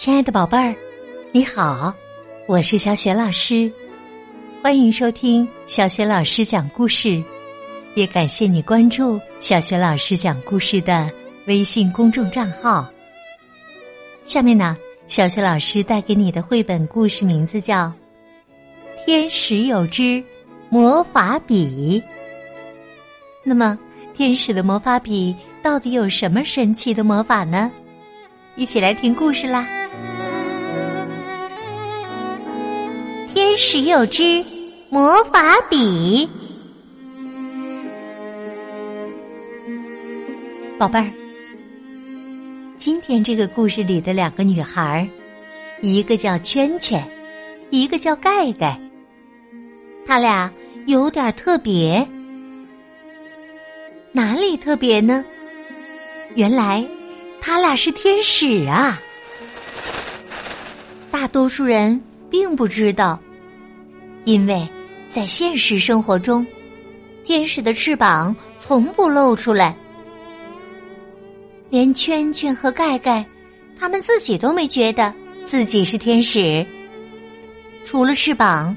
亲爱的宝贝儿，你好，我是小雪老师，欢迎收听小雪老师讲故事，也感谢你关注小雪老师讲故事的微信公众账号。下面呢，小雪老师带给你的绘本故事名字叫《天使有支魔法笔》。那么，天使的魔法笔到底有什么神奇的魔法呢？一起来听故事啦！天使有支魔法笔，宝贝儿，今天这个故事里的两个女孩，一个叫圈圈，一个叫盖盖，她俩有点特别，哪里特别呢？原来，他俩是天使啊！大多数人并不知道。因为在现实生活中，天使的翅膀从不露出来，连圈圈和盖盖，他们自己都没觉得自己是天使。除了翅膀，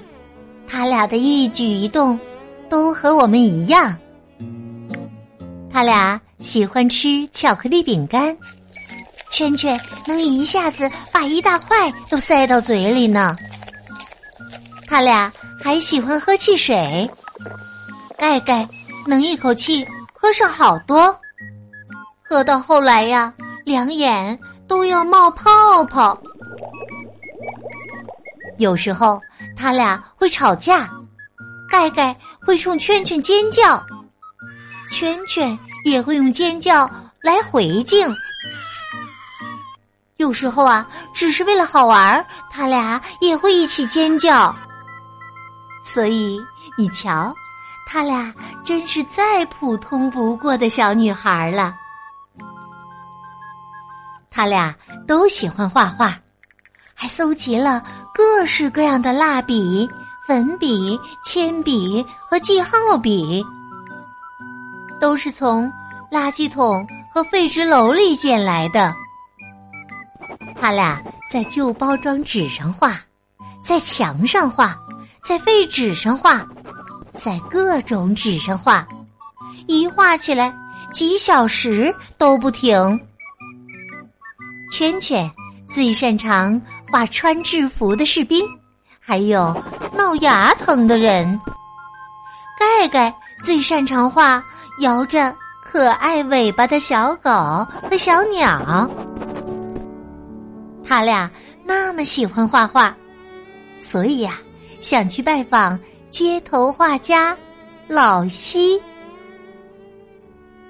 他俩的一举一动都和我们一样。他俩喜欢吃巧克力饼干，圈圈能一下子把一大块都塞到嘴里呢。他俩还喜欢喝汽水，盖盖能一口气喝上好多，喝到后来呀，两眼都要冒泡泡。有时候他俩会吵架，盖盖会冲圈圈尖叫，圈圈也会用尖叫来回敬。有时候啊，只是为了好玩，他俩也会一起尖叫。所以，你瞧，他俩真是再普通不过的小女孩了。他俩都喜欢画画，还搜集了各式各样的蜡笔、粉笔、铅笔和记号笔，都是从垃圾桶和废纸篓里捡来的。他俩在旧包装纸上画，在墙上画。在废纸上画，在各种纸上画，一画起来几小时都不停。圈圈最擅长画穿制服的士兵，还有闹牙疼的人。盖盖最擅长画摇着可爱尾巴的小狗和小鸟。他俩那么喜欢画画，所以呀。想去拜访街头画家老西。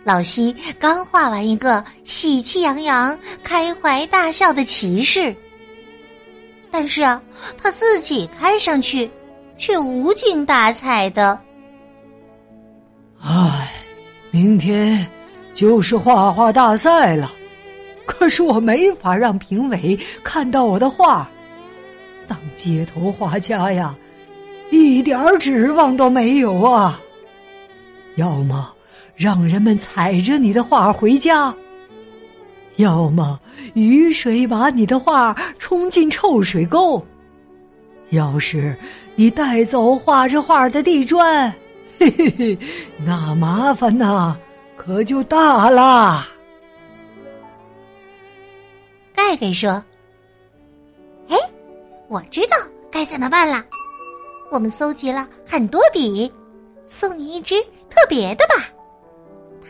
老西刚画完一个喜气洋洋、开怀大笑的骑士，但是啊，他自己看上去却无精打采的。唉，明天就是画画大赛了，可是我没法让评委看到我的画。当街头画家呀！一点指望都没有啊！要么让人们踩着你的画回家，要么雨水把你的画冲进臭水沟。要是你带走画着画的地砖，嘿嘿嘿，那麻烦呐可就大了。盖盖说：“哎，我知道该怎么办了。”我们搜集了很多笔，送你一支特别的吧。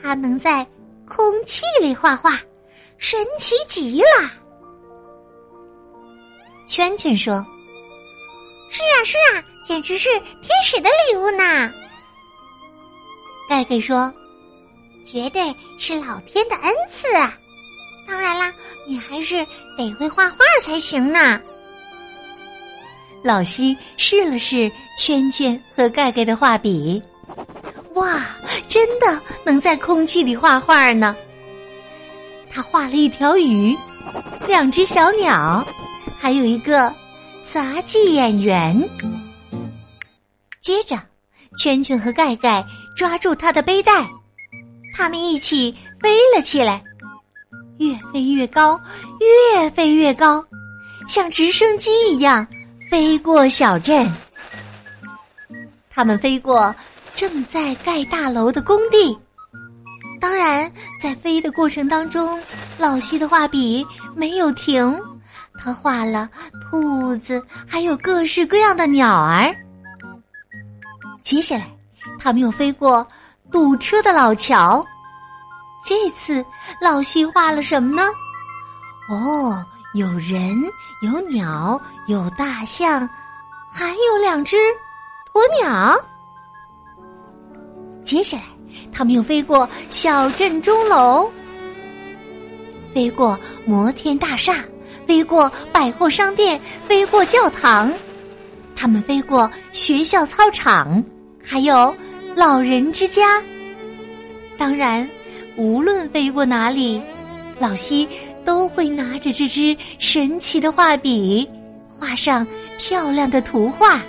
它能在空气里画画，神奇极了。圈圈说：“是啊，是啊，简直是天使的礼物呢。”盖盖说：“绝对是老天的恩赐啊！当然啦，你还是得会画画才行呢。”老西试了试圈圈和盖盖的画笔，哇，真的能在空气里画画呢！他画了一条鱼，两只小鸟，还有一个杂技演员。接着，圈圈和盖盖抓住他的背带，他们一起飞了起来，越飞越高，越飞越高，像直升机一样飞过小镇。他们飞过正在盖大楼的工地。当然，在飞的过程当中，老西的画笔没有停，他画了兔子，还有各式各样的鸟儿。接下来，他们又飞过堵车的老桥。这次，老西画了什么呢？哦，有人，有鸟，有大象，还有两只鸵鸟。接下来。他们又飞过小镇钟楼，飞过摩天大厦，飞过百货商店，飞过教堂。他们飞过学校操场，还有老人之家。当然，无论飞过哪里，老西都会拿着这支神奇的画笔，画上漂亮的图画。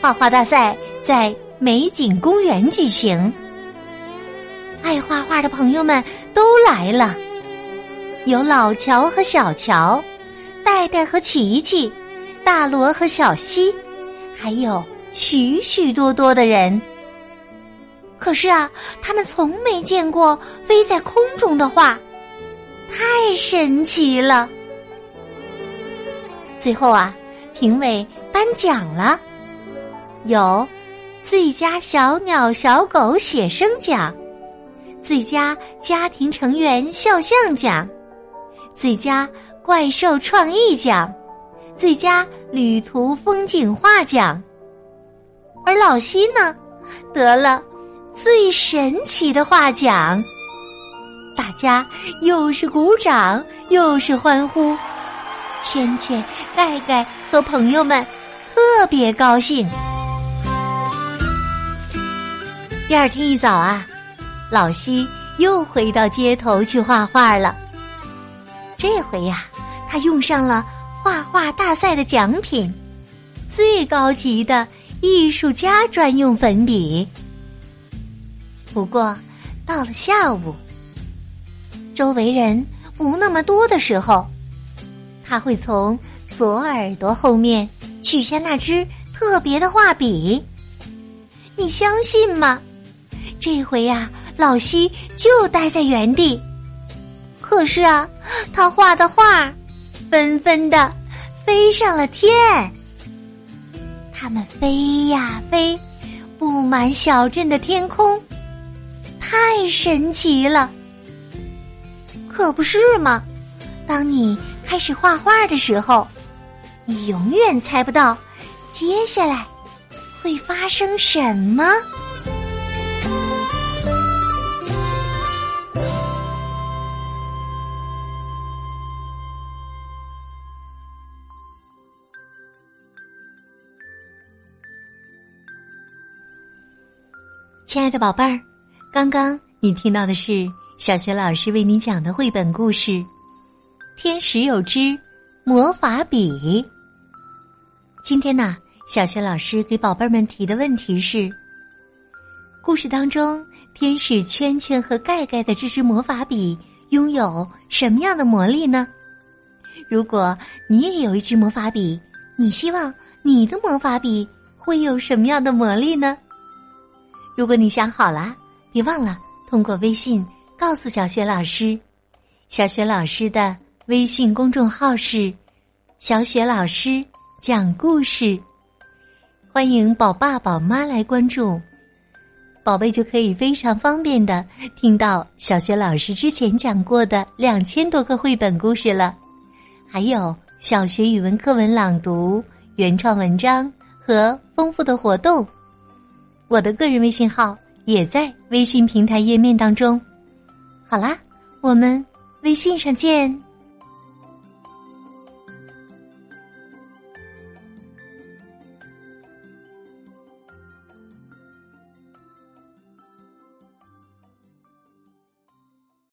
画画大赛在。美景公园举行，爱画画的朋友们都来了，有老乔和小乔，戴戴和琪琪，大罗和小西，还有许许多多的人。可是啊，他们从没见过飞在空中的画，太神奇了。最后啊，评委颁奖了，有。最佳小鸟小狗写生奖，最佳家庭成员肖像奖，最佳怪兽创意奖，最佳旅途风景画奖。而老西呢，得了最神奇的画奖。大家又是鼓掌又是欢呼，圈圈、盖盖和朋友们特别高兴。第二天一早啊，老西又回到街头去画画了。这回呀，他用上了画画大赛的奖品——最高级的艺术家专用粉笔。不过，到了下午，周围人不那么多的时候，他会从左耳朵后面取下那支特别的画笔。你相信吗？这回呀，老西就待在原地。可是啊，他画的画纷纷的飞上了天。他们飞呀飞，布满小镇的天空，太神奇了。可不是吗？当你开始画画的时候，你永远猜不到接下来会发生什么。亲爱的宝贝儿，刚刚你听到的是小学老师为你讲的绘本故事《天使有支魔法笔》。今天呢，小学老师给宝贝儿们提的问题是：故事当中，天使圈圈和盖盖的这支魔法笔拥有什么样的魔力呢？如果你也有一支魔法笔，你希望你的魔法笔会有什么样的魔力呢？如果你想好了，别忘了通过微信告诉小雪老师。小雪老师的微信公众号是“小雪老师讲故事”，欢迎宝爸宝妈来关注，宝贝就可以非常方便的听到小雪老师之前讲过的两千多个绘本故事了，还有小学语文课文朗读、原创文章和丰富的活动。我的个人微信号也在微信平台页面当中。好啦，我们微信上见。